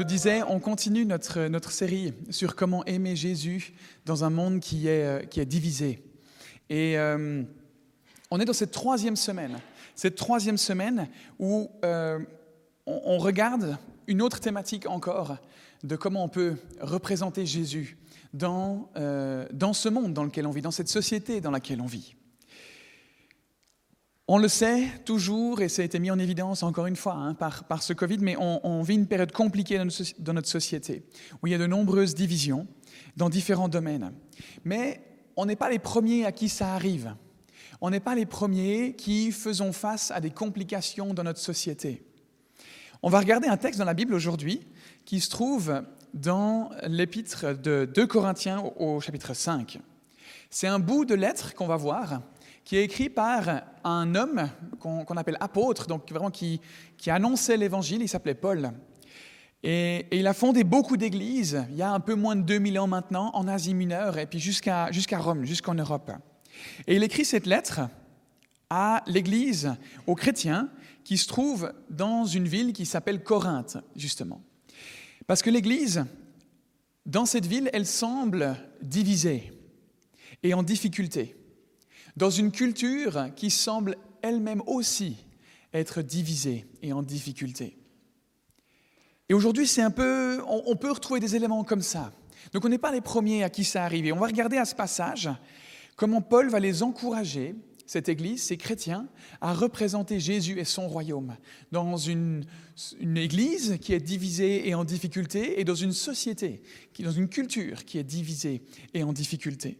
je disais, on continue notre, notre série sur comment aimer Jésus dans un monde qui est, euh, qui est divisé. Et euh, on est dans cette troisième semaine, cette troisième semaine où euh, on, regarde une autre thématique encore de comment on peut représenter Jésus dans, dans ce monde dans lequel on vit, dans cette société dans laquelle on vit. On le sait toujours, et ça a été mis en évidence encore une fois hein, par, ce Covid, mais on, vit une période compliquée dans notre, dans notre société, où il y a de nombreuses divisions dans différents domaines. Mais on n'est pas les premiers à qui ça arrive. On n'est pas les premiers qui faisons face à des complications dans notre société. On va regarder un texte dans la Bible aujourd'hui qui se trouve dans l'épître de 2 Corinthiens au chapitre 5. C'est un bout de lettre qu'on va voir qui est écrit par un homme qu'on qu appelle apôtre, donc vraiment qui, annonçait l'évangile, il s'appelait Paul. Et, il a fondé beaucoup d'églises, il y a un peu moins de 2000 ans maintenant, en Asie mineure et puis jusqu'à jusqu'à Rome, jusqu'en Europe. Et il écrit cette lettre à l'église, aux chrétiens, qui se trouve dans une ville qui s'appelle Corinthe, justement. Parce que l'église, dans cette ville, elle semble divisée et en difficulté dans une culture qui semble elle-même aussi être divisée et en difficulté. Et aujourd'hui, c'est un peu, on, peut retrouver des éléments comme ça. Donc on n'est pas les premiers à qui ça arrive. On va regarder à ce passage comment Paul va les encourager, cette Église, ces chrétiens, à représenter Jésus et son royaume dans une, une Église qui est divisée et en difficulté, et dans une société, dans une culture qui est divisée et en difficulté.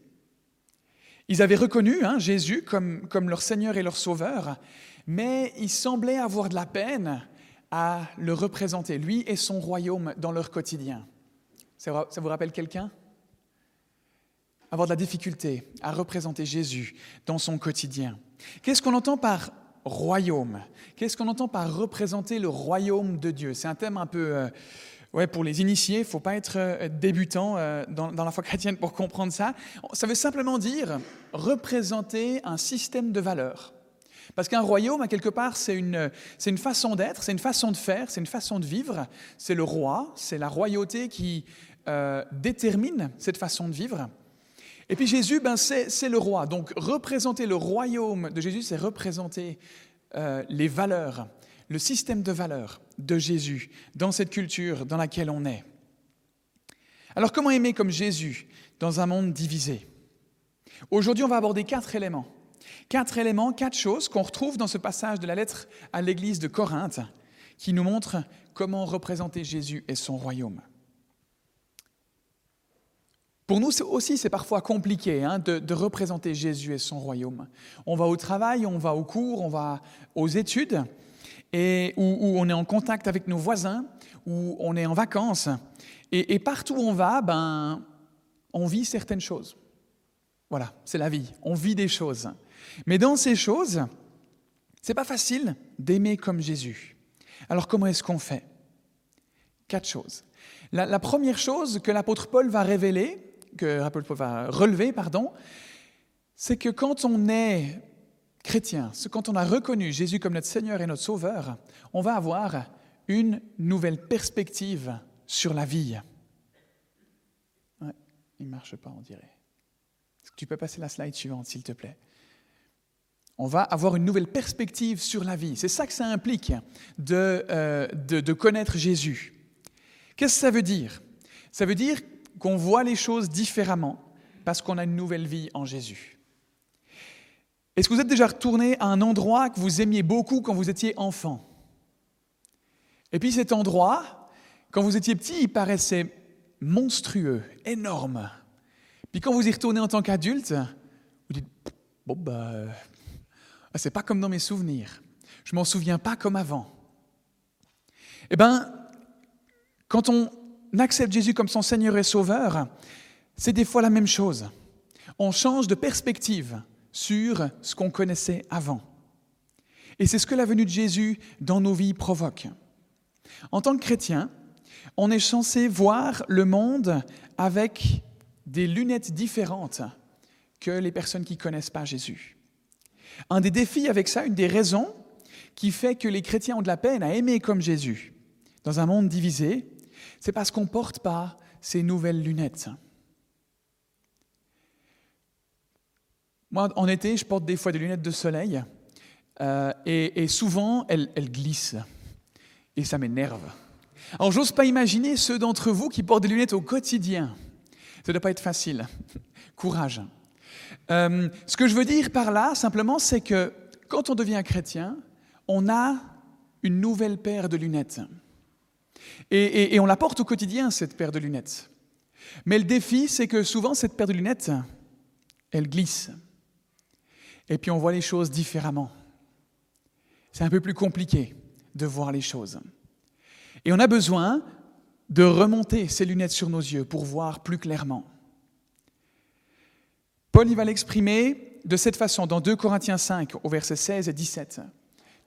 Ils avaient reconnu hein, Jésus comme, leur Seigneur et leur Sauveur, mais ils semblaient avoir de la peine à le représenter, lui et son royaume, dans leur quotidien. Ça vous rappelle quelqu'un? Avoir de la difficulté à représenter Jésus dans son quotidien. Qu'est-ce qu'on entend par royaume? Qu'est-ce qu'on entend par représenter le royaume de Dieu? C'est un thème un peu... Euh, Ouais, pour les initiés, il ne faut pas être euh, débutant euh, dans, la foi chrétienne pour comprendre ça. Ça veut simplement dire représenter un système de valeurs. Parce qu'un royaume, à quelque part, c'est une, une façon d'être, c'est une façon de faire, c'est une façon de vivre. C'est le roi, c'est la royauté qui euh, détermine cette façon de vivre. Et puis Jésus, ben, c'est le roi. Donc représenter le royaume de Jésus, c'est représenter les valeurs, le système de valeurs de Jésus dans cette culture dans laquelle on est. Alors comment aimer comme Jésus dans un monde divisé? Aujourd'hui, on va aborder quatre éléments. Quatre éléments, quatre choses qu'on retrouve dans ce passage de la lettre à l'église de Corinthe qui nous montrent comment représenter Jésus et son royaume. Pour nous aussi, c'est parfois compliqué hein, de, de, représenter Jésus et son royaume. On va au travail, on va au cours, on va aux études, et où, on est en contact avec nos voisins, où on est en vacances. Et, et partout où on va, ben, on vit certaines choses. Voilà, c'est la vie. On vit des choses. Mais dans ces choses, c'est pas facile d'aimer comme Jésus. Alors comment est-ce qu'on fait? Quatre choses. La, la, première chose que l'apôtre Paul va révéler, que l'apôtre Paul va relever, pardon, c'est que quand on est chrétien, quand on a reconnu Jésus comme notre Seigneur et notre Sauveur, on va avoir une nouvelle perspective sur la vie. Il ne marche pas, on dirait. Est-ce que tu peux passer la slide suivante, s'il te plaît? On va avoir une nouvelle perspective sur la vie. C'est ça que ça implique de, euh, de connaître Jésus. Qu'est-ce que ça veut dire? Ça veut dire qu'on voit les choses différemment parce qu'on a une nouvelle vie en Jésus. Est-ce que vous êtes déjà retourné à un endroit que vous aimiez beaucoup quand vous étiez enfant? Et puis cet endroit, quand vous étiez petit, il paraissait monstrueux, énorme. Puis quand vous y retournez en tant qu'adulte, vous dites Bon, bah, c'est pas comme dans mes souvenirs. Je m'en souviens pas comme avant. Eh bien, quand on accepte Jésus comme son Seigneur et Sauveur, c'est des fois la même chose. On change de perspective sur ce qu'on connaissait avant. Et c'est ce que la venue de Jésus dans nos vies provoque. En tant que chrétien, on est censé voir le monde avec des lunettes différentes que les personnes qui ne connaissent pas Jésus. Un des défis avec ça, une des raisons qui fait que les chrétiens ont de la peine à aimer comme Jésus dans un monde divisé, c'est parce qu'on ne porte pas ces nouvelles lunettes. Moi, en été, je porte des fois des lunettes de soleil euh, et, souvent, elles, glissent et ça m'énerve. Alors, j'ose pas imaginer ceux d'entre vous qui portent des lunettes au quotidien. Ça ne doit pas être facile. Courage. Euh, ce que je veux dire par là, simplement, c'est que quand on devient chrétien, on a une nouvelle paire de lunettes. Et, on la porte au quotidien, cette paire de lunettes. Mais le défi, c'est que souvent, cette paire de lunettes, elle glisse. Et puis on voit les choses différemment. C'est un peu plus compliqué de voir les choses. Et on a besoin de remonter ces lunettes sur nos yeux pour voir plus clairement. Paul y va l'exprimer de cette façon dans 2 Corinthiens 5 au verset 16 et 17.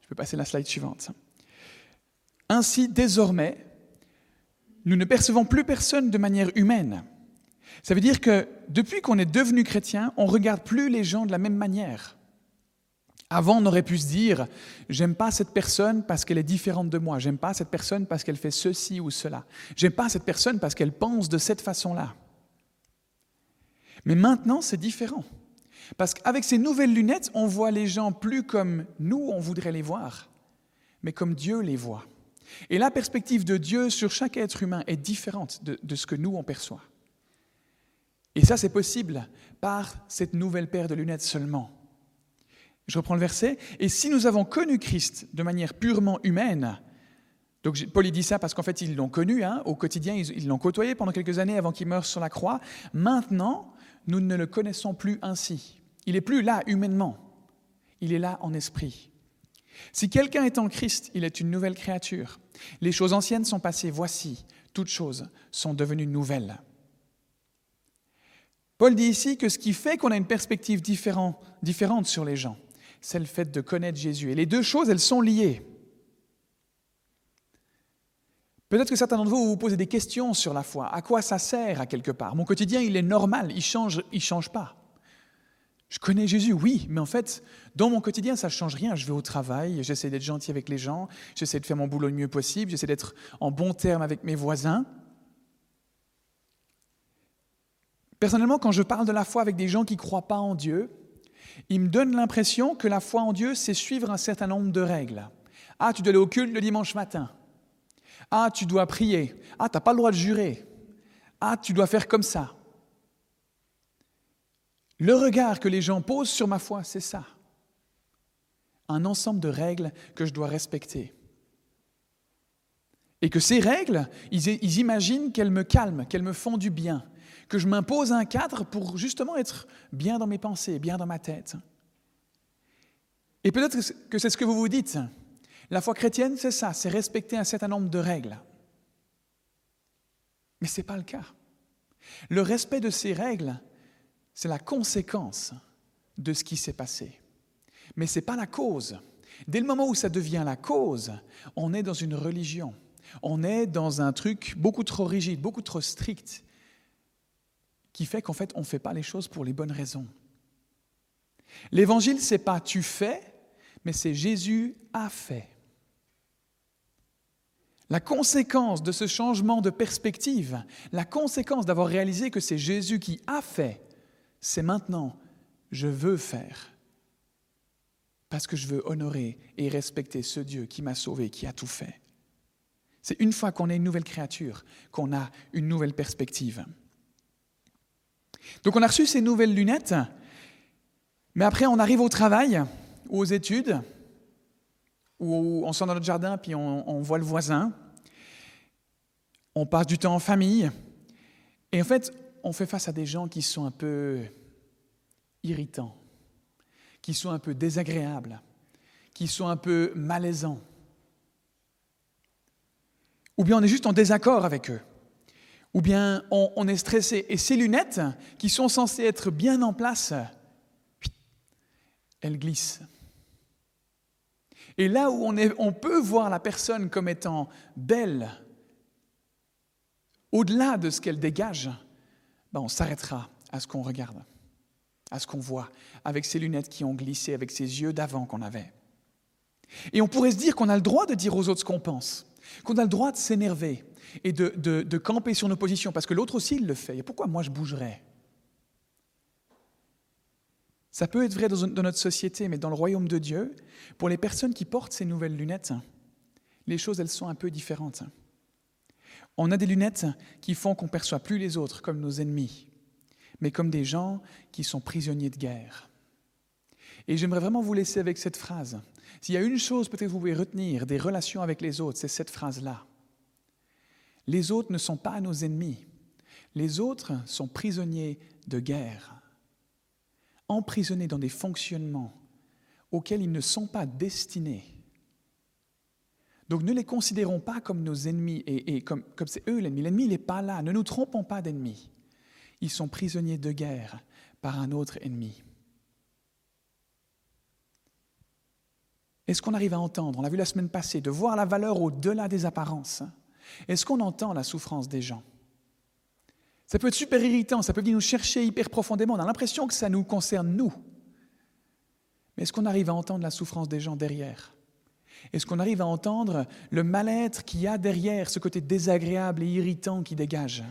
Je peux passer la slide suivante. Ainsi, désormais, nous ne percevons plus personne de manière humaine. Ça veut dire que depuis qu'on est devenu chrétien, on ne regarde plus les gens de la même manière. Avant, on aurait pu se dire, j'aime pas cette personne parce qu'elle est différente de moi, j'aime pas cette personne parce qu'elle fait ceci ou cela, j'aime pas cette personne parce qu'elle pense de cette façon-là. Mais maintenant, c'est différent. Parce qu'avec ces nouvelles lunettes, on voit les gens plus comme nous, on voudrait les voir, mais comme Dieu les voit. Et la perspective de Dieu sur chaque être humain est différente de, ce que nous, on perçoit. Et ça, c'est possible par cette nouvelle paire de lunettes seulement. Je reprends le verset. Et si nous avons connu Christ de manière purement humaine, donc Paul dit ça parce qu'en fait ils l'ont connu hein, au quotidien, ils l'ont côtoyé pendant quelques années avant qu'il meure sur la croix. Maintenant, nous ne le connaissons plus ainsi. Il n'est plus là humainement, il est là en esprit. Si quelqu'un est en Christ, il est une nouvelle créature. Les choses anciennes sont passées, voici, toutes choses sont devenues nouvelles. Paul dit ici que ce qui fait qu'on a une perspective différente sur les gens, c'est le fait de connaître Jésus. Et les deux choses, elles sont liées. Peut-être que certains d'entre vous vous posez des questions sur la foi. À quoi ça sert à quelque part? Mon quotidien, il est normal, il change, il change pas. Je connais Jésus, oui, mais en fait, dans mon quotidien, ça ne change rien. Je vais au travail, j'essaie d'être gentil avec les gens, j'essaie de faire mon boulot le mieux possible, j'essaie d'être en bon terme avec mes voisins. Personnellement, quand je parle de la foi avec des gens qui ne croient pas en Dieu, ils me donnent l'impression que la foi en Dieu, c'est suivre un certain nombre de règles. Ah, tu dois aller au culte le dimanche matin. Ah, tu dois prier. Ah, tu n'as pas le droit de jurer. Ah, tu dois faire comme ça. Le regard que les gens posent sur ma foi, c'est ça. Un ensemble de règles que je dois respecter. Et que ces règles, ils, imaginent qu'elles me calment, qu'elles me font du bien, que je m'impose un cadre pour justement être bien dans mes pensées, bien dans ma tête. Et peut-être que c'est ce que vous vous dites. La foi chrétienne, c'est ça, c'est respecter un certain nombre de règles. Mais ce n'est pas le cas. Le respect de ces règles, c'est la conséquence de ce qui s'est passé. Mais ce n'est pas la cause. Dès le moment où ça devient la cause, on est dans une religion. On est dans un truc beaucoup trop rigide, beaucoup trop strict, qui fait qu'en fait, on ne fait pas les choses pour les bonnes raisons. L'évangile, c'est pas tu fais, mais c'est Jésus a fait. La conséquence de ce changement de perspective, la conséquence d'avoir réalisé que c'est Jésus qui a fait, c'est maintenant, je veux faire. Parce que je veux honorer et respecter ce Dieu qui m'a sauvé, qui a tout fait. C'est une fois qu'on est une nouvelle créature qu'on a une nouvelle perspective. Donc on a reçu ces nouvelles lunettes, mais après on arrive au travail ou aux études, ou on sort dans notre jardin puis on, on voit le voisin, on passe du temps en famille, et en fait on fait face à des gens qui sont un peu irritants, qui sont un peu désagréables, qui sont un peu malaisants. Ou bien on est juste en désaccord avec eux. Ou bien on, est stressé. Et ces lunettes, qui sont censées être bien en place, elles glissent. Et là où on, est, on peut voir la personne comme étant belle, au-delà de ce qu'elle dégage, ben, on s'arrêtera à ce qu'on regarde, à ce qu'on voit, avec ces lunettes qui ont glissé, avec ces yeux d'avant qu'on avait. Et on pourrait se dire qu'on a le droit de dire aux autres ce qu'on pense, qu'on a le droit de s'énerver et de, de, camper sur nos positions, parce que l'autre aussi le fait. Et pourquoi moi je bougerais? Ça peut être vrai dans notre société, mais dans le royaume de Dieu, pour les personnes qui portent ces nouvelles lunettes, les choses elles sont un peu différentes. On a des lunettes qui font qu'on ne perçoit plus les autres comme nos ennemis, mais comme des gens qui sont prisonniers de guerre. Et j'aimerais vraiment vous laisser avec cette phrase. S'il y a une chose peut-être que vous pouvez retenir des relations avec les autres, c'est cette phrase-là. Les autres ne sont pas nos ennemis. Les autres sont prisonniers de guerre, emprisonnés dans des fonctionnements auxquels ils ne sont pas destinés. Donc ne les considérons pas comme nos ennemis et, comme, comme c'est eux l'ennemi. L'ennemi, n'est pas là. Ne nous trompons pas d'ennemis. Ils sont prisonniers de guerre par un autre ennemi. Est-ce qu'on arrive à entendre, on l'a vu la semaine passée, de voir la valeur au-delà des apparences? Est-ce qu'on entend la souffrance des gens? Ça peut être super irritant, ça peut venir nous chercher hyper profondément, on a l'impression que ça nous concerne nous. Mais est-ce qu'on arrive à entendre la souffrance des gens derrière? Est-ce qu'on arrive à entendre le mal-être qu'il y a derrière, ce côté désagréable et irritant qui dégage?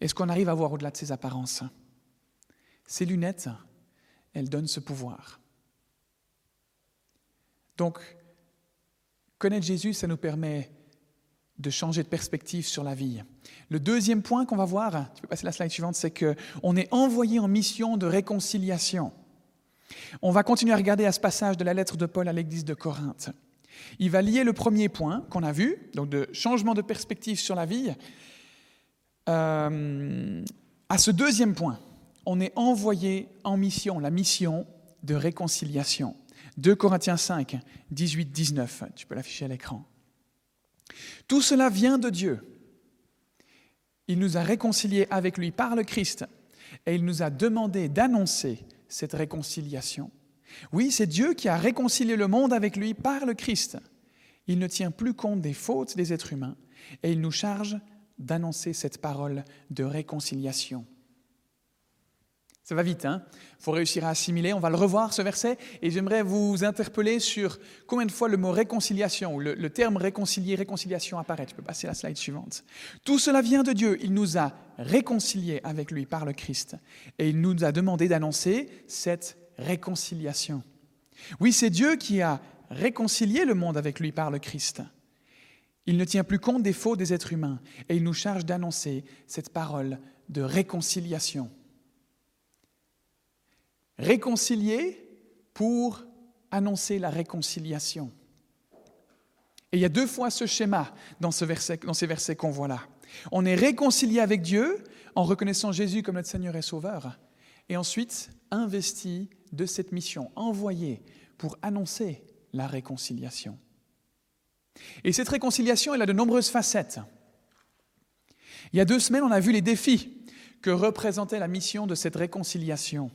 Est-ce qu'on arrive à voir au-delà de ces apparences? Ces lunettes, elles donnent ce pouvoir. Donc, connaître Jésus, ça nous permet de changer de perspective sur la vie. Le deuxième point qu'on va voir, tu peux passer la slide suivante, c'est qu'on est envoyé en mission de réconciliation. On va continuer à regarder à ce passage de la lettre de Paul à l'église de Corinthe. Il va lier le premier point qu'on a vu, donc de changement de perspective sur la vie, euh, à ce deuxième point. On est envoyé en mission, la mission de réconciliation. 2 Corinthiens 5, 18, 19. Tu peux l'afficher à l'écran. Tout cela vient de Dieu. Il nous a réconciliés avec lui par le Christ et il nous a demandé d'annoncer cette réconciliation. Oui, c'est Dieu qui a réconcilié le monde avec lui par le Christ. Il ne tient plus compte des fautes des êtres humains et il nous charge d'annoncer cette parole de réconciliation. Ça va vite, hein Il faut réussir à assimiler. On va le revoir, ce verset, et j'aimerais vous interpeller sur combien de fois le mot réconciliation, ou le, terme réconcilier, réconciliation apparaît. Tu peux passer la slide suivante. Tout cela vient de Dieu. Il nous a réconciliés avec lui par le Christ, et il nous a demandé d'annoncer cette réconciliation. Oui, c'est Dieu qui a réconcilié le monde avec lui par le Christ. Il ne tient plus compte des faux des êtres humains, et il nous charge d'annoncer cette parole de réconciliation réconcilier pour annoncer la réconciliation. Et il y a deux fois ce schéma dans, ce verset, dans ces versets qu'on voit là. On est réconcilié avec Dieu en reconnaissant Jésus comme notre Seigneur et Sauveur, et ensuite investi de cette mission, envoyé pour annoncer la réconciliation. Et cette réconciliation, elle a de nombreuses facettes. Il y a deux semaines, on a vu les défis que représentait la mission de cette réconciliation.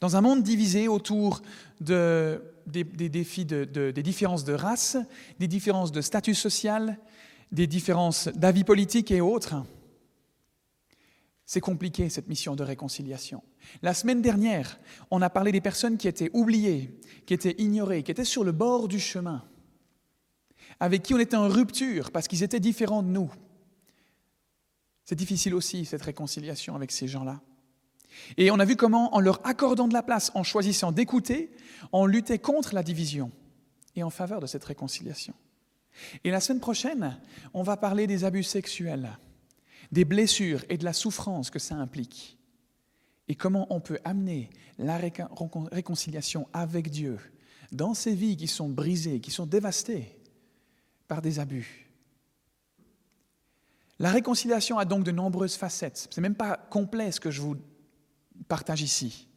Dans un monde divisé autour des, défis des différences de race, des différences de statut social, des différences d'avis politique et autres, c'est compliqué cette mission de réconciliation. La semaine dernière, on a parlé des personnes qui étaient oubliées, qui étaient ignorées, qui étaient sur le bord du chemin, avec qui on était en rupture parce qu'ils étaient différents de nous. C'est difficile aussi cette réconciliation avec ces gens-là. Et on a vu comment, en leur accordant de la place, en choisissant d'écouter, on luttait contre la division et en faveur de cette réconciliation. Et la semaine prochaine, on va parler des abus sexuels, des blessures et de la souffrance que ça implique, et comment on peut amener la réconciliation avec Dieu dans ces vies qui sont brisées, qui sont dévastées par des abus. La réconciliation a donc de nombreuses facettes. Ce n'est même pas complet ce que je vous partage ici.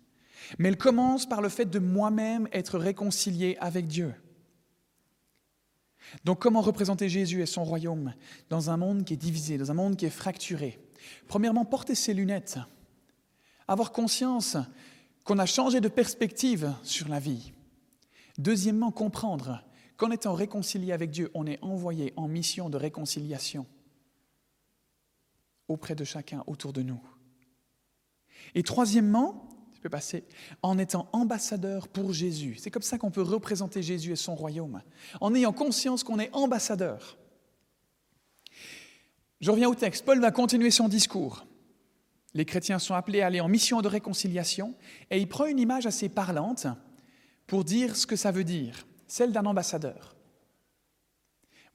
Mais elle commence par le fait de moi-même être réconcilié avec Dieu. Donc comment représenter Jésus et son royaume dans un monde qui est divisé, dans un monde qui est fracturé? Premièrement, porter ses lunettes, avoir conscience qu'on a changé de perspective sur la vie. Deuxièmement, comprendre qu'en étant réconcilié avec Dieu, on est envoyé en mission de réconciliation auprès de chacun autour de nous. Et troisièmement, tu peux passer, en étant ambassadeur pour Jésus. C'est comme ça qu'on peut représenter Jésus et son royaume, en ayant conscience qu'on est ambassadeur. Je reviens au texte. Paul va continuer son discours. Les chrétiens sont appelés à aller en mission de réconciliation et il prend une image assez parlante pour dire ce que ça veut dire, celle d'un ambassadeur.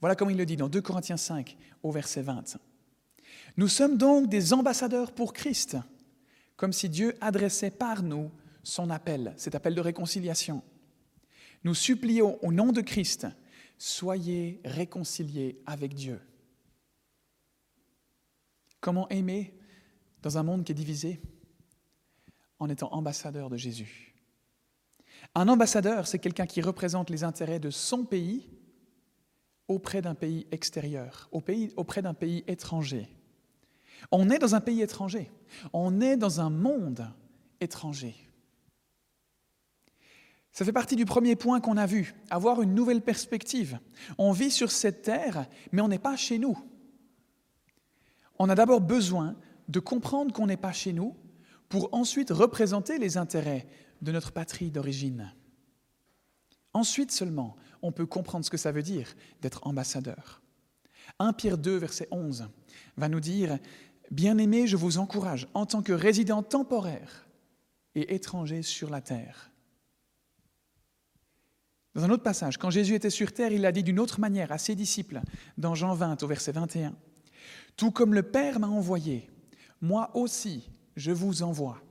Voilà comme il le dit dans 2 Corinthiens 5 au verset 20. Nous sommes donc des ambassadeurs pour Christ, comme si Dieu adressait par nous son appel, cet appel de réconciliation. Nous supplions au nom de Christ, soyez réconciliés avec Dieu. Comment aimer dans un monde qui est divisé? En étant ambassadeur de Jésus. Un ambassadeur, c'est quelqu'un qui représente les intérêts de son pays auprès d'un pays extérieur, auprès d'un pays étranger. On est dans un pays étranger, on est dans un monde étranger. Ça fait partie du premier point qu'on a vu, avoir une nouvelle perspective. On vit sur cette terre, mais on n'est pas chez nous on a d'abord besoin de comprendre qu'on n'est pas chez nous pour ensuite représenter les intérêts de notre patrie d'origine. Ensuite seulement, on peut comprendre ce que ça veut dire d'être ambassadeur. 1 Pierre 2, verset 11, va nous dire Bien-aimés, je vous encourage, en tant que résident temporaire et étranger sur la terre. Dans un autre passage, quand Jésus était sur terre, il l'a dit d'une autre manière à ses disciples, dans Jean 20, au verset 21. Tout comme le Père m'a envoyé, moi aussi je vous envoie.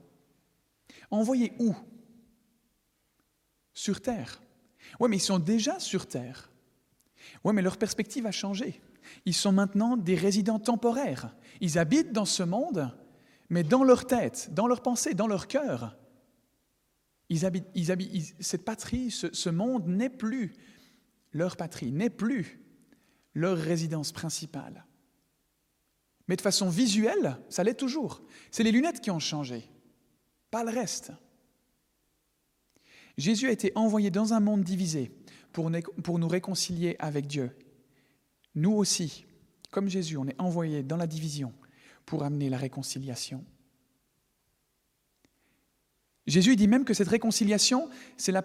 Envoyé où? Sur terre. Oui, mais ils sont déjà sur terre. Oui, mais leur perspective a changé. Ils sont maintenant des résidents temporaires. Ils habitent dans ce monde, mais dans leur tête, dans leur pensée, dans leur cœur. Cette patrie, ce monde n'est plus leur patrie, n'est plus leur résidence principale. Mais de façon visuelle, ça l'est toujours. C'est les lunettes qui ont changé, pas le reste. Jésus a été envoyé dans un monde divisé pour nous réconcilier avec Dieu. Nous aussi, comme Jésus, on est envoyé dans la division pour amener la réconciliation. Jésus dit même que cette réconciliation, la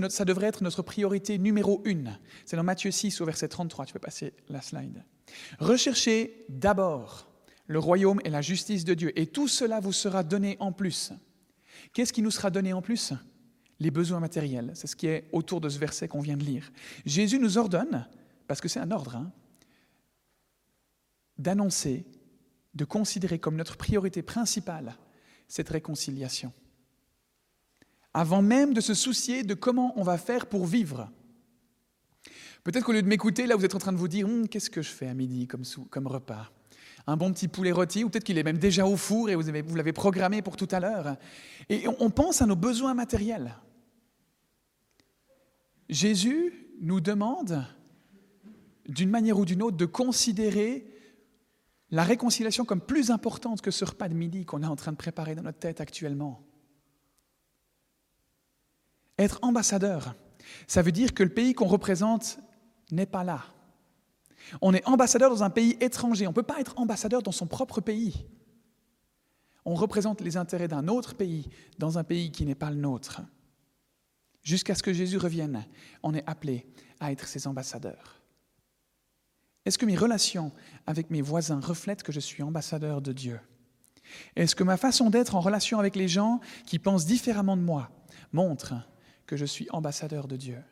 notre, ça devrait être notre priorité numéro une. C'est dans Matthieu 6 au verset 33, tu peux passer la slide. Recherchez d'abord le royaume et la justice de Dieu, et tout cela vous sera donné en plus. Qu'est-ce qui nous sera donné en plus? Les besoins matériels. C'est ce qui est autour de ce verset qu'on vient de lire. Jésus nous ordonne, parce que c'est un ordre, hein, d'annoncer, de considérer comme notre priorité principale cette réconciliation avant même de se soucier de comment on va faire pour vivre. Peut-être qu'au lieu de m'écouter, là, vous êtes en train de vous dire hum, Qu'est-ce que je fais à midi comme, repas? Un bon petit poulet rôti, ou peut-être qu'il est même déjà au four et vous l'avez programmé pour tout à l'heure. Et on pense à nos besoins matériels. Jésus nous demande, d'une manière ou d'une autre, de considérer la réconciliation comme plus importante que ce repas de midi qu'on est en train de préparer dans notre tête actuellement. Être ambassadeur, ça veut dire que le pays qu'on représente n'est pas là. On est ambassadeur dans un pays étranger. On ne peut pas être ambassadeur dans son propre pays. On représente les intérêts d'un autre pays dans un pays qui n'est pas le nôtre. Jusqu'à ce que Jésus revienne, on est appelé à être ses ambassadeurs. Est-ce que mes relations avec mes voisins reflètent que je suis ambassadeur de Dieu? Est-ce que ma façon d'être en relation avec les gens qui pensent différemment de moi montre que je suis ambassadeur de Dieu?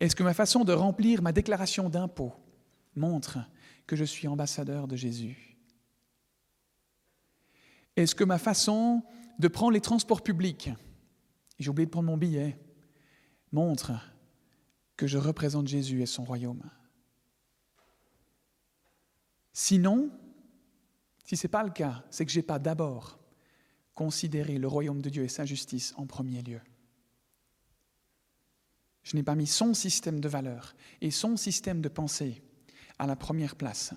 Est-ce que ma façon de remplir ma déclaration d'impôt montre que je suis ambassadeur de Jésus? Est-ce que ma façon de prendre les transports publics, j'ai oublié de prendre mon billet, montre que je représente Jésus et son royaume? Sinon, si ce n'est pas le cas, c'est que je n'ai pas d'abord considérer le royaume de Dieu et sa justice en premier lieu. Je n'ai pas mis son système de valeurs et son système de pensée à la première place,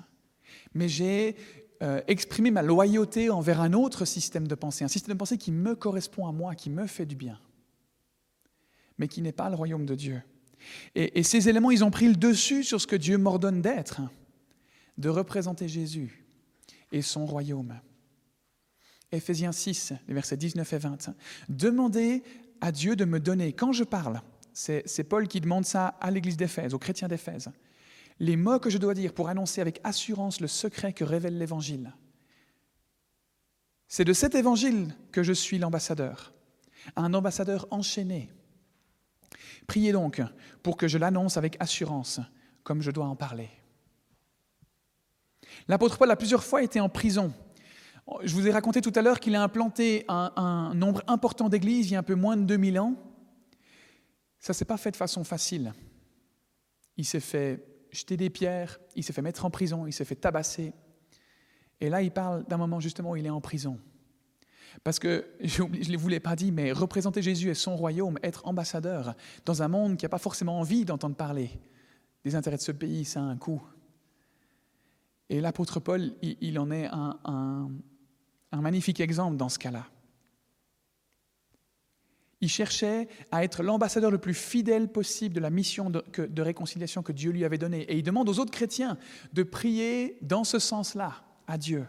mais j'ai euh, exprimé ma loyauté envers un autre système de pensée, un système de pensée qui me correspond à moi, qui me fait du bien, mais qui n'est pas le royaume de Dieu. Et, et ces éléments, ils ont pris le dessus sur ce que Dieu m'ordonne d'être, de représenter Jésus et son royaume. Éphésiens 6, les versets 19 et 20. Demandez à Dieu de me donner, quand je parle, c'est Paul qui demande ça à l'église d'Éphèse, aux chrétiens d'Éphèse, les mots que je dois dire pour annoncer avec assurance le secret que révèle l'Évangile. C'est de cet Évangile que je suis l'ambassadeur, un ambassadeur enchaîné. Priez donc pour que je l'annonce avec assurance, comme je dois en parler. L'apôtre Paul a plusieurs fois été en prison. Je vous ai raconté tout à l'heure qu'il a implanté un, nombre important d'églises il y a un peu moins de 2000 ans. Ça ne s'est pas fait de façon facile. Il s'est fait jeter des pierres, il s'est fait mettre en prison, il s'est fait tabasser. Et là, il parle d'un moment justement où il est en prison. Parce que, je ne vous l'ai pas dit, mais représenter Jésus et son royaume, être ambassadeur dans un monde qui n'a pas forcément envie d'entendre parler des intérêts de ce pays, ça a un coût. Et l'apôtre Paul, il, en est un, magnifique exemple dans ce cas-là. Il cherchait à être l'ambassadeur le plus fidèle possible de la mission de, réconciliation que Dieu lui avait donnée. Et il demande aux autres chrétiens de prier dans ce sens-là à Dieu.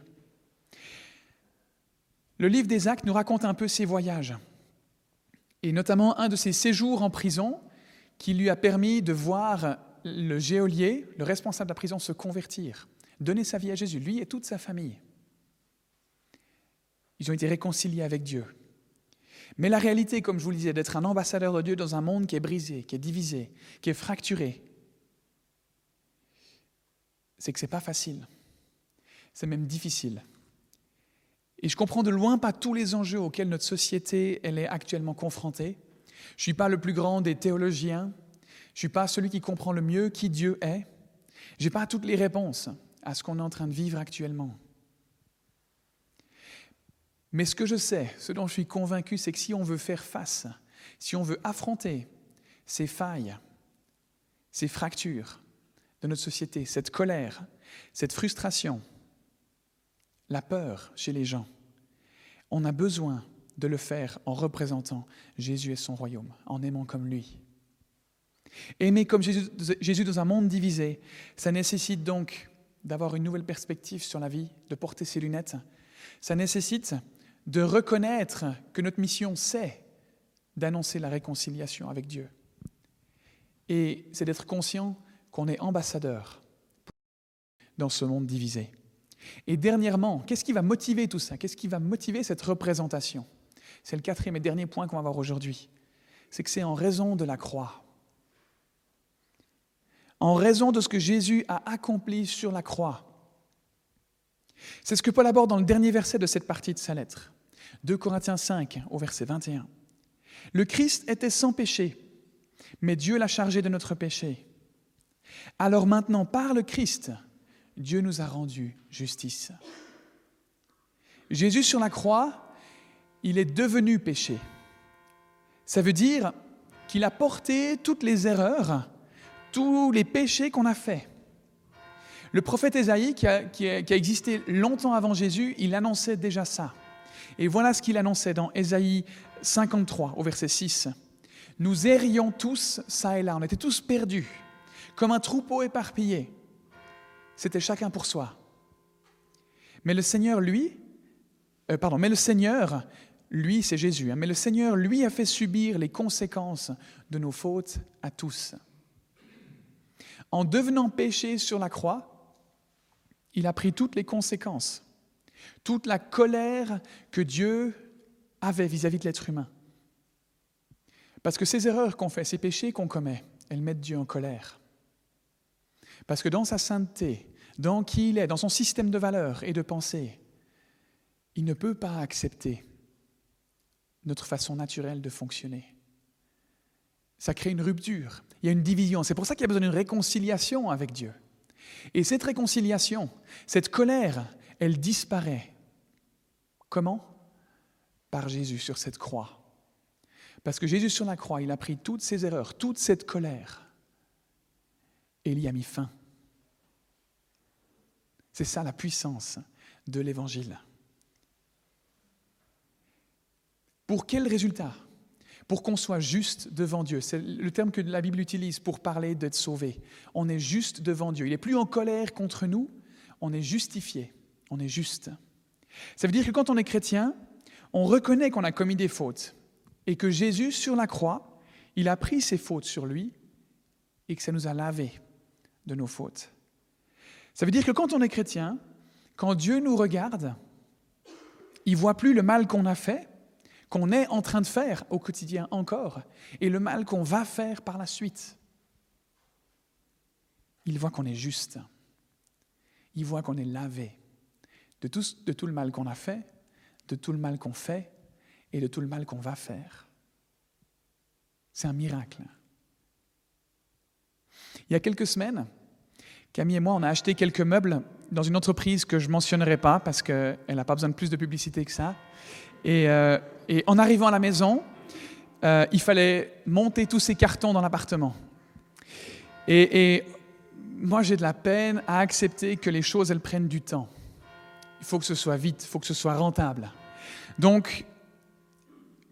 Le livre des Actes nous raconte un peu ses voyages, et notamment un de ses séjours en prison qui lui a permis de voir le géolier, le responsable de la prison, se convertir donner sa vie à Jésus, lui et toute sa famille. Ils ont été réconciliés avec Dieu. Mais la réalité, comme je vous le disais, d'être un ambassadeur de Dieu dans un monde qui est brisé, qui est divisé, qui est fracturé, c'est que ce n'est pas facile. C'est même difficile. Et je comprends de loin pas tous les enjeux auxquels notre société elle est actuellement confrontée. Je ne suis pas le plus grand des théologiens. Je ne suis pas celui qui comprend le mieux qui Dieu est. Je n'ai pas toutes les réponses à ce qu'on est en train de vivre actuellement. Mais ce que je sais, ce dont je suis convaincu, c'est que si on veut faire face, si on veut affronter ces failles, ces fractures de notre société, cette colère, cette frustration, la peur chez les gens, on a besoin de le faire en représentant Jésus et son royaume, en aimant comme lui. Aimer comme Jésus, Jésus dans un monde divisé, ça nécessite donc d'avoir une nouvelle perspective sur la vie, de porter ses lunettes. Ça nécessite de reconnaître que notre mission, c'est d'annoncer la réconciliation avec Dieu. Et c'est d'être conscient qu'on est ambassadeur dans ce monde divisé. Et dernièrement, qu'est-ce qui va motiver tout ça? Qu'est-ce qui va motiver cette représentation? C'est le quatrième et dernier point qu'on va voir aujourd'hui. C'est que c'est en raison de la croix en raison de ce que Jésus a accompli sur la croix. C'est ce que Paul aborde dans le dernier verset de cette partie de sa lettre. 2 Corinthiens 5 au verset 21. Le Christ était sans péché, mais Dieu l'a chargé de notre péché. Alors maintenant, par le Christ, Dieu nous a rendu justice. Jésus sur la croix, il est devenu péché. Ça veut dire qu'il a porté toutes les erreurs tous les péchés qu'on a faits. Le prophète Ésaïe, qui a, existé longtemps avant Jésus, il annonçait déjà ça. Et voilà ce qu'il annonçait dans Ésaïe 53, au verset 6. Nous errions tous, ça et là, on était tous perdus, comme un troupeau éparpillé. C'était chacun pour soi. Mais le Seigneur, lui, euh, pardon, mais le Seigneur, lui, c'est Jésus, hein, mais le Seigneur, lui, a fait subir les conséquences de nos fautes à tous. En devenant péché sur la croix, il a pris toutes les conséquences, toute la colère que Dieu avait vis-à-vis de l'être humain. Parce que ces erreurs qu'on fait, ces péchés qu'on commet, elles mettent Dieu en colère. Parce que dans sa sainteté, dans qui il est, dans son système de valeurs et de pensée, il ne peut pas accepter notre façon naturelle de fonctionner ça crée une rupture, il y a une division. C'est pour ça qu'il y a besoin d'une réconciliation avec Dieu. Et cette réconciliation, cette colère, elle disparaît. Comment? Par Jésus sur cette croix. Parce que Jésus sur la croix, il a pris toutes ses erreurs, toute cette colère, et il y a mis fin. C'est ça la puissance de l'Évangile. Pour quel résultat? Pour qu'on soit juste devant Dieu. C'est le terme que la Bible utilise pour parler d'être sauvé. On est juste devant Dieu. Il n'est plus en colère contre nous, on est justifié, on est juste. Ça veut dire que quand on est chrétien, on reconnaît qu'on a commis des fautes et que Jésus, sur la croix, il a pris ses fautes sur lui et que ça nous a lavés de nos fautes. Ça veut dire que quand on est chrétien, quand Dieu nous regarde, il voit plus le mal qu'on a fait, qu'on est en train de faire au quotidien encore, et le mal qu'on va faire par la suite. Il voit qu'on est juste. Il voit qu'on est lavé de tout, le mal qu'on a fait, de tout le mal qu'on fait et de tout le mal qu'on va faire. C'est un miracle. Il y a quelques semaines, Camille et moi, on a acheté quelques meubles dans une entreprise que je ne mentionnerai pas parce qu'elle n'a pas besoin de plus de publicité que ça. Et, euh, en arrivant à la maison, euh, il fallait monter tous ces cartons dans l'appartement. Et, et, moi, j'ai de la peine à accepter que les choses, elles prennent du temps. Il faut que ce soit vite, il faut que ce soit rentable. Donc,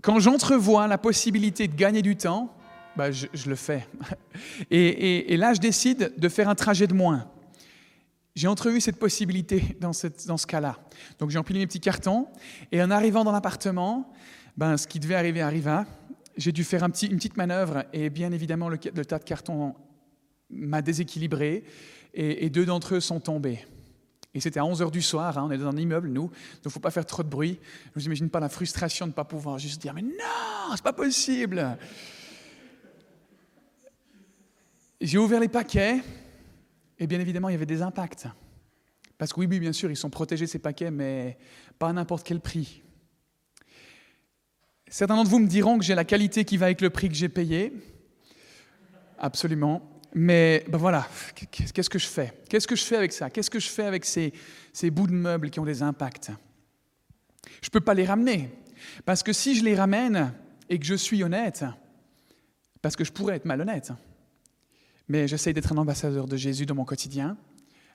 quand j'entrevois la possibilité de gagner du temps, bah, je, le fais. Et, là, je décide de faire un trajet de moins. J'ai entrevu cette possibilité dans, ce cas-là. Donc j'ai empilé mes petits cartons, et en arrivant dans l'appartement, ben, ce qui devait arriver arriva. J'ai dû faire une petite manœuvre, et bien évidemment, le, tas de cartons m'a déséquilibré, et, deux d'entre eux sont tombés. Et c'était à 11h du soir, hein, on est dans un immeuble, nous, donc il ne faut pas faire trop de bruit. Je ne vous imagine pas la frustration de ne pas pouvoir juste dire, mais non, c'est pas possible. J'ai ouvert les paquets et bien évidemment, il y avait des impacts. Parce que oui, oui, bien sûr, ils sont protégés ces paquets, mais pas à n'importe quel prix. Certains d'entre vous me diront que j'ai la qualité qui va avec le prix que j'ai payé. Absolument. Mais ben voilà, qu'est-ce que je fais? Qu'est-ce que je fais avec ça? Qu'est-ce que je fais avec ces, ces bouts de meubles qui ont des impacts? Je ne peux pas les ramener. Parce que si je les ramène et que je suis honnête, parce que je pourrais être malhonnête, mais j'essaye d'être un ambassadeur de Jésus dans mon quotidien.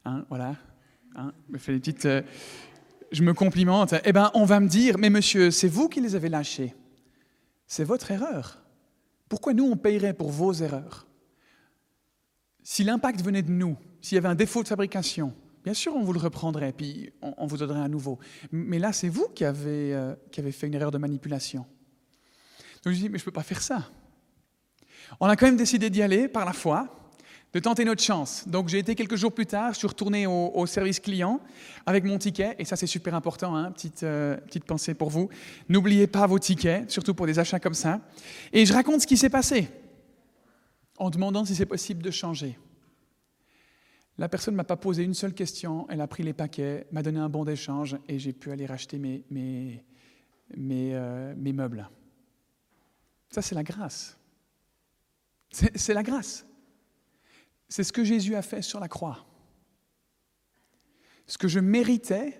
Hein, voilà. Hein, me fais des petites, euh, je me complimente. Eh bien, on va me dire, mais monsieur, c'est vous qui les avez lâchés. C'est votre erreur. Pourquoi nous, on payerait pour vos erreurs? Si l'impact venait de nous, s'il y avait un défaut de fabrication, bien sûr, on vous le reprendrait, puis on, vous donnerait à nouveau. Mais là, c'est vous qui avez, euh, qui avez fait une erreur de manipulation. Donc je dis, mais je ne peux pas faire ça. On a quand même décidé d'y aller par la foi de tenter notre chance. Donc j'ai été quelques jours plus tard, je suis retourné au, service client avec mon ticket, et ça c'est super important, hein, petite, euh, petite pensée pour vous. N'oubliez pas vos tickets, surtout pour des achats comme ça. Et je raconte ce qui s'est passé, en demandant si c'est possible de changer. La personne ne m'a pas posé une seule question, elle a pris les paquets, m'a donné un bon d'échange, et j'ai pu aller racheter mes, mes, mes, euh, mes meubles. Ça c'est la grâce. C'est la grâce. C'est ce que Jésus a fait sur la croix. Ce que je méritais,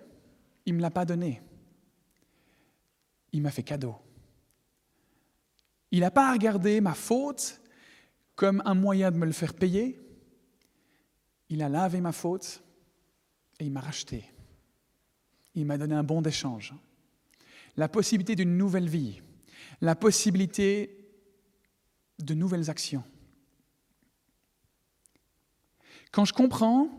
il ne me l'a pas donné. Il m'a fait cadeau. Il n'a pas regardé ma faute comme un moyen de me le faire payer. Il a lavé ma faute et il m'a racheté. Il m'a donné un bon d'échange. La possibilité d'une nouvelle vie. La possibilité de nouvelles actions. Quand je comprends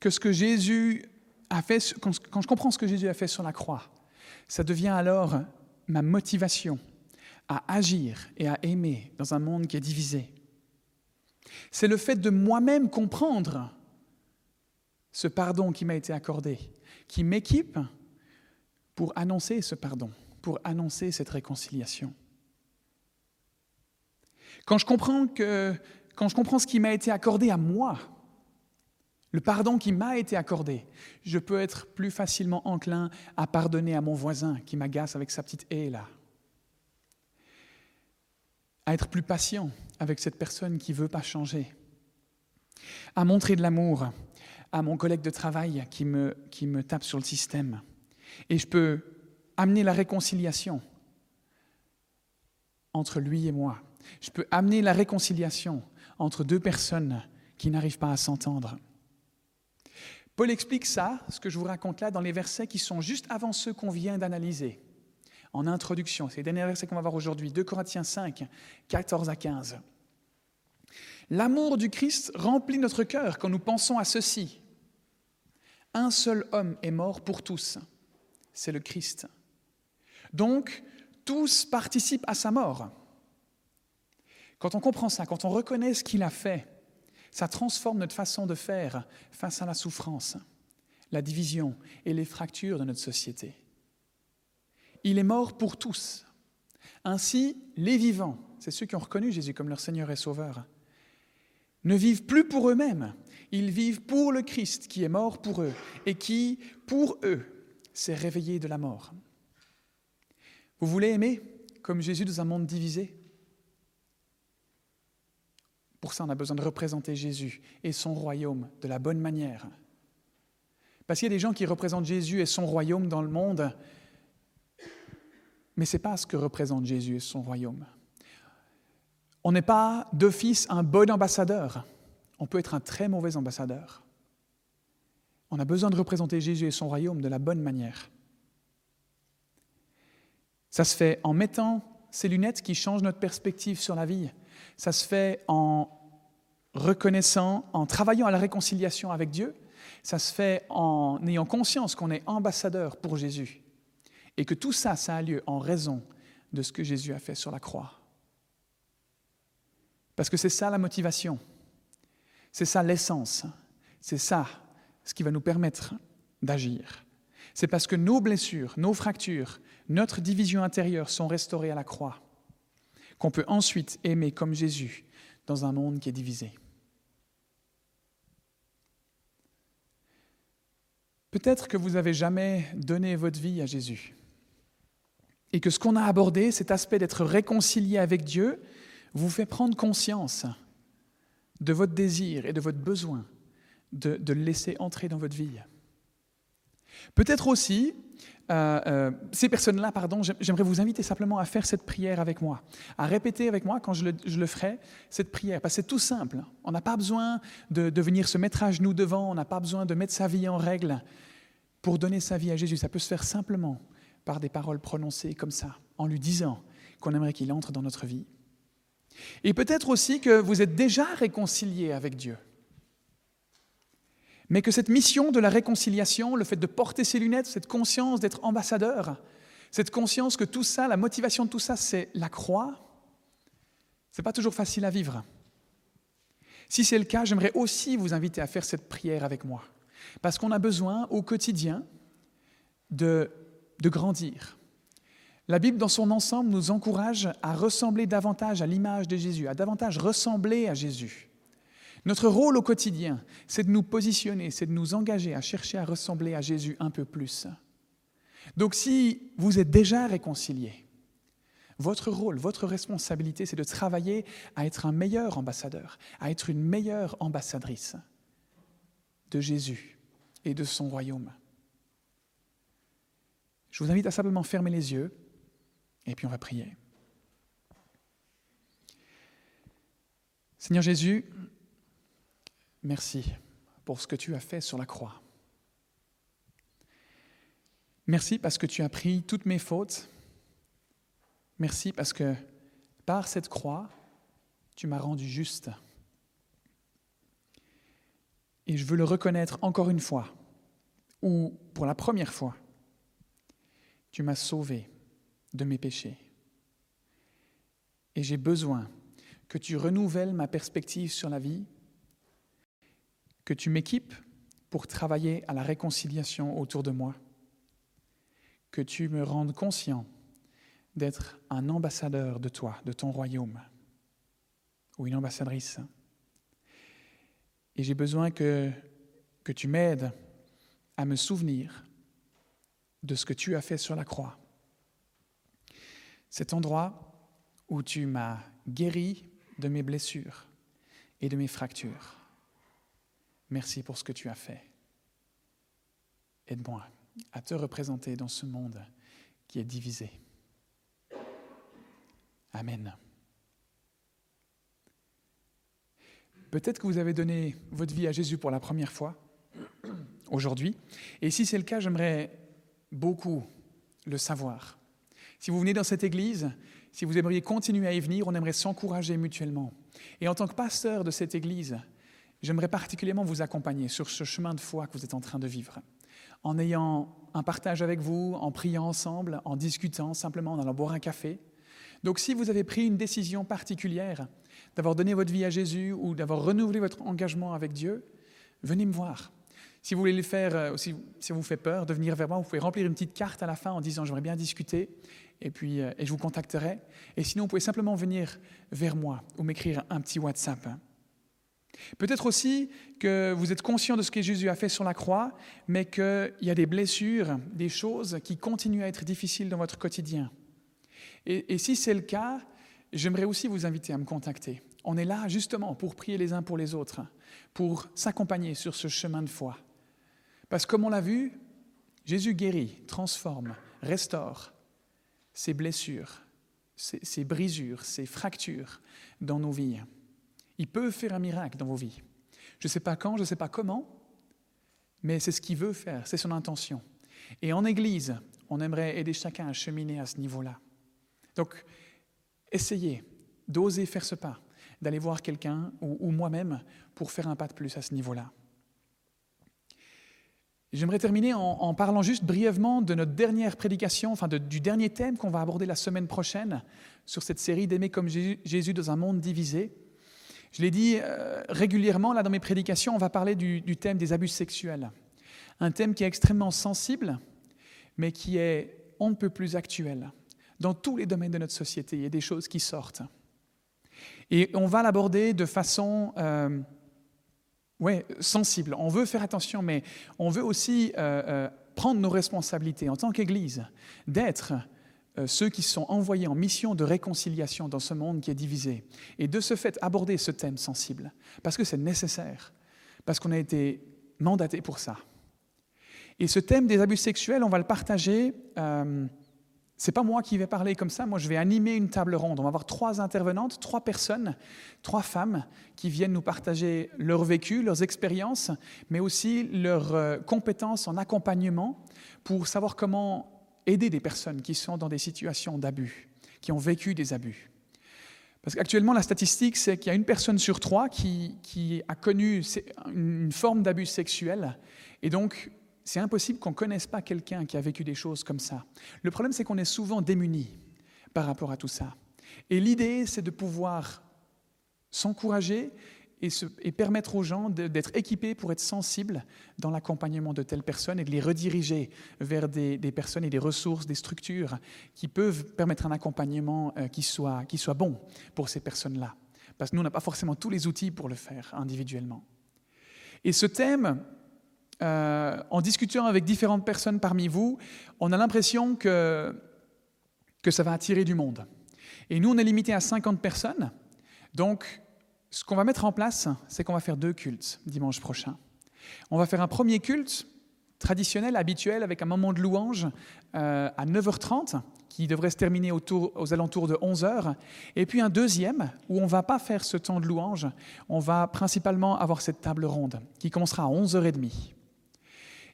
que ce que Jésus a fait, quand je comprends ce que Jésus a fait sur la croix, ça devient alors ma motivation à agir et à aimer dans un monde qui est divisé. C'est le fait de moi-même comprendre ce pardon qui m'a été accordé, qui m'équipe pour annoncer ce pardon, pour annoncer cette réconciliation. Quand je comprends, que, quand je comprends ce qui m'a été accordé à moi, le pardon qui m'a été accordé, je peux être plus facilement enclin à pardonner à mon voisin qui m'agace avec sa petite haie. À être plus patient avec cette personne qui ne veut pas changer. À montrer de l'amour à mon collègue de travail qui me, qui me tape sur le système. Et je peux amener la réconciliation entre lui et moi. Je peux amener la réconciliation entre deux personnes qui n'arrivent pas à s'entendre. Paul explique ça, ce que je vous raconte là, dans les versets qui sont juste avant ceux qu'on vient d'analyser. En introduction, c'est les derniers versets qu'on va voir aujourd'hui, 2 Corinthiens 5, 14 à 15. L'amour du Christ remplit notre cœur quand nous pensons à ceci. Un seul homme est mort pour tous, c'est le Christ. Donc, tous participent à sa mort. Quand on comprend ça, quand on reconnaît ce qu'il a fait, ça transforme notre façon de faire face à la souffrance, la division et les fractures de notre société. Il est mort pour tous. Ainsi, les vivants, c'est ceux qui ont reconnu Jésus comme leur Seigneur et Sauveur, ne vivent plus pour eux-mêmes, ils vivent pour le Christ qui est mort pour eux et qui, pour eux, s'est réveillé de la mort. Vous voulez aimer comme Jésus dans un monde divisé? Pour ça, on a besoin de représenter Jésus et son royaume de la bonne manière. Parce qu'il y a des gens qui représentent Jésus et son royaume dans le monde, mais ce n'est pas ce que représente Jésus et son royaume. On n'est pas d'office un bon ambassadeur. On peut être un très mauvais ambassadeur. On a besoin de représenter Jésus et son royaume de la bonne manière. Ça se fait en mettant ces lunettes qui changent notre perspective sur la vie. Ça se fait en reconnaissant, en travaillant à la réconciliation avec Dieu. Ça se fait en ayant conscience qu'on est ambassadeur pour Jésus. Et que tout ça, ça a lieu en raison de ce que Jésus a fait sur la croix. Parce que c'est ça la motivation, c'est ça l'essence, c'est ça ce qui va nous permettre d'agir. C'est parce que nos blessures, nos fractures, notre division intérieure sont restaurées à la croix qu'on peut ensuite aimer comme Jésus dans un monde qui est divisé. Peut-être que vous n'avez jamais donné votre vie à Jésus et que ce qu'on a abordé, cet aspect d'être réconcilié avec Dieu, vous fait prendre conscience de votre désir et de votre besoin de, le laisser entrer dans votre vie. Peut-être aussi, euh, euh, ces personnes-là, pardon, j'aimerais vous inviter simplement à faire cette prière avec moi, à répéter avec moi quand je le, ferai, cette prière, parce que c'est tout simple. On n'a pas besoin de, de venir se mettre à genoux devant, on n'a pas besoin de mettre sa vie en règle pour donner sa vie à Jésus. Ça peut se faire simplement par des paroles prononcées comme ça, en lui disant qu'on aimerait qu'il entre dans notre vie. Et peut-être aussi que vous êtes déjà réconcilié avec Dieu. Mais que cette mission de la réconciliation, le fait de porter ses lunettes, cette conscience d'être ambassadeur, cette conscience que tout ça, la motivation de tout ça, c'est la croix, ce n'est pas toujours facile à vivre. Si c'est le cas, j'aimerais aussi vous inviter à faire cette prière avec moi. Parce qu'on a besoin au quotidien de, de grandir, la Bible, dans son ensemble, nous encourage à ressembler davantage à l'image de Jésus, à davantage ressembler à Jésus. Notre rôle au quotidien, c'est de nous positionner, c'est de nous engager à chercher à ressembler à Jésus un peu plus. Donc si vous êtes déjà réconcilié, votre rôle, votre responsabilité, c'est de travailler à être un meilleur ambassadeur, à être une meilleure ambassadrice de Jésus et de son royaume. Je vous invite à simplement fermer les yeux et puis on va prier. Seigneur Jésus, merci pour ce que tu as fait sur la croix. Merci parce que tu as pris toutes mes fautes. Merci parce que par cette croix, tu m'as rendu juste. Et je veux le reconnaître encore une fois, ou pour la première fois, tu m'as sauvé de mes péchés. Et j'ai besoin que tu renouvelles ma perspective sur la vie, que tu m'équipes pour travailler à la réconciliation autour de moi, que tu me rendes conscient d'être un ambassadeur de toi, de ton royaume, ou une ambassadrice. Et j'ai besoin que, tu m'aides à me souvenir de ce que tu as fait sur la croix cet endroit où tu m'as guéri de mes blessures et de mes fractures. Merci pour ce que tu as fait. Aide-moi à te représenter dans ce monde qui est divisé. Amen. Peut-être que vous avez donné votre vie à Jésus pour la première fois aujourd'hui. Et si c'est le cas, j'aimerais beaucoup le savoir. Si vous venez dans cette église, si vous aimeriez continuer à y venir, on aimerait s'encourager mutuellement. Et en tant que pasteur de cette église, j'aimerais particulièrement vous accompagner sur ce chemin de foi que vous êtes en train de vivre. en ayant un partage avec vous, en priant ensemble, en discutant, simplement en allant boire un café. Donc si vous avez pris une décision particulière d'avoir donné votre vie à Jésus ou d'avoir renouvelé votre engagement avec Dieu, venez me voir. Si vous voulez le faire, euh, si, si vous fait peur de venir vers moi, vous pouvez remplir une petite carte à la fin en disant j'aimerais bien discuter et puis euh, et je vous contacterai. Et sinon, vous pouvez simplement venir vers moi ou m'écrire un petit WhatsApp. Peut-être aussi que vous êtes conscient de ce que Jésus a fait sur la croix, mais qu'il y a des blessures, des choses qui continuent à être difficiles dans votre quotidien. Et, si c'est le cas, j'aimerais aussi vous inviter à me contacter. On est là justement pour prier les uns pour les autres, pour s'accompagner sur ce chemin de foi. Parce que comme on l'a vu, Jésus guérit, transforme, restaure ces blessures, ces, ces brisures, ces fractures dans nos vies. Il peut faire un miracle dans vos vies. Je ne sais pas quand, je ne sais pas comment, mais c'est ce qu'il veut faire, c'est son intention. Et en Église, on aimerait aider chacun à cheminer à ce niveau-là. Donc, essayez d'oser faire ce pas, d'aller voir quelqu'un ou, moi-même pour faire un pas de plus à ce niveau-là. J'aimerais terminer en, parlant juste brièvement de notre dernière prédication, enfin du dernier thème qu'on va aborder la semaine prochaine sur cette série d'aimer comme Jésus dans un monde divisé. Je l'ai dit euh, régulièrement là dans mes prédications, on va parler du, thème des abus sexuels. Un thème qui est extrêmement sensible, mais qui est on ne peut plus actuel. Dans tous les domaines de notre société, il y a des choses qui sortent. Et on va l'aborder de façon euh, ouais, sensible. On veut faire attention, mais on veut aussi euh, prendre nos responsabilités en tant qu'Église, d'être ceux qui sont envoyés en mission de réconciliation dans ce monde qui est divisé. Et de ce fait, aborder ce thème sensible, parce que c'est nécessaire, parce qu'on a été mandaté pour ça. Et ce thème des abus sexuels, on va le partager. Euh, c'est pas moi qui vais parler comme ça, moi je vais animer une table ronde. On va avoir trois intervenantes, trois personnes, trois femmes qui viennent nous partager leur vécu, leurs expériences, mais aussi leurs euh, compétences en accompagnement pour savoir comment aider des personnes qui sont dans des situations d'abus, qui ont vécu des abus. Parce qu'actuellement, la statistique, c'est qu'il y a une personne sur trois qui, qui a connu une forme d'abus sexuel. Et donc, c'est impossible qu'on ne connaisse pas quelqu'un qui a vécu des choses comme ça. Le problème, c'est qu'on est souvent démunis par rapport à tout ça. Et l'idée, c'est de pouvoir s'encourager et, et, permettre aux gens d'être équipés pour être sensibles dans l'accompagnement de telles personnes et de les rediriger vers des, des, personnes et des ressources, des structures qui peuvent permettre un accompagnement euh, qui, soit, qui soit bon pour ces personnes-là. Parce que nous, on n'a pas forcément tous les outils pour le faire individuellement. Et ce thème, euh, en discutant avec différentes personnes parmi vous, on a l'impression que, que ça va attirer du monde. Et nous, on est limité à 50 personnes. Donc, ce qu'on va mettre en place, c'est qu'on va faire deux cultes dimanche prochain. On va faire un premier culte traditionnel, habituel, avec un moment de louange euh, à 9h30, qui devrait se terminer autour, aux alentours de 11h, et puis un deuxième, où on ne va pas faire ce temps de louange, on va principalement avoir cette table ronde, qui commencera à 11h30.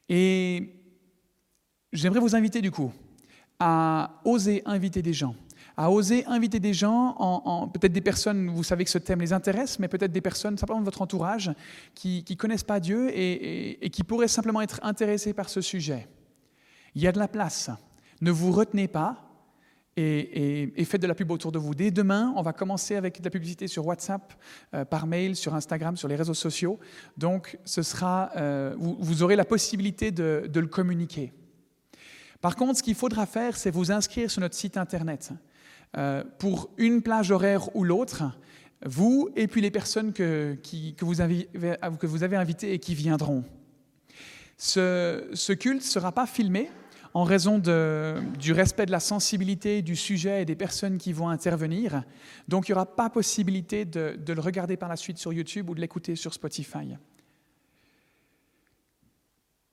Et j'aimerais vous inviter du coup à oser inviter des gens, à oser inviter des gens, en, en peut-être des personnes, vous savez que ce thème les intéresse, mais peut-être des personnes simplement de votre entourage qui ne connaissent pas Dieu et, qui pourraient simplement être intéressés par ce sujet. Il y a de la place. Ne vous retenez pas, et, faites de la pub autour de vous. Dès demain, on va commencer avec de la publicité sur WhatsApp, euh, par mail, sur Instagram, sur les réseaux sociaux. Donc, ce sera, euh, vous, aurez la possibilité de, le communiquer. Par contre, ce qu'il faudra faire, c'est vous inscrire sur notre site internet euh, pour une plage horaire ou l'autre. Vous et puis les personnes que, que, vous avez, invitées et qui viendront. Ce, culte ne sera pas filmé, en raison du respect de la sensibilité du sujet et des personnes qui vont intervenir. Donc il n'y aura pas possibilité de, le regarder par la suite sur YouTube ou de l'écouter sur Spotify.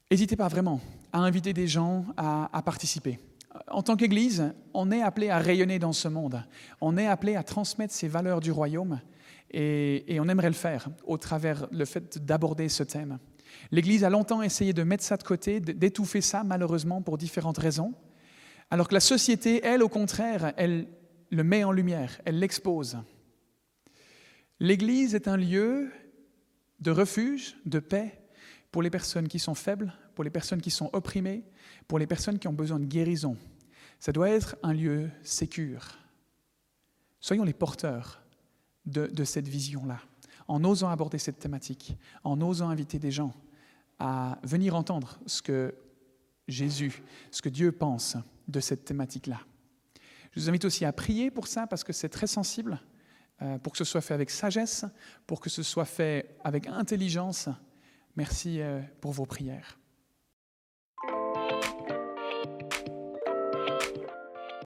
N'hésitez pas vraiment à inviter des gens à participer. En tant qu'Église, on est appelé à rayonner dans ce monde. On est appelé à transmettre ces valeurs du royaume et, on aimerait le faire au travers le fait d'aborder ce thème. L'Église a longtemps essayé de mettre ça de côté, d'étouffer ça, malheureusement, pour différentes raisons, alors que la société, elle, au contraire, elle le met en lumière, elle l'expose. L'Église est un lieu de refuge, de paix pour les personnes qui sont faibles, pour les personnes qui sont opprimées, pour les personnes qui ont besoin de guérison. Ça doit être un lieu sécure. Soyons les porteurs de, cette vision-là, en osant aborder cette thématique, en osant inviter des gens à venir entendre ce que Jésus, ce que Dieu pense de cette thématique-là. Je vous invite aussi à prier pour ça parce que c'est très sensible, euh, pour que ce soit fait avec sagesse, pour que ce soit fait avec intelligence. Merci euh, pour vos prières.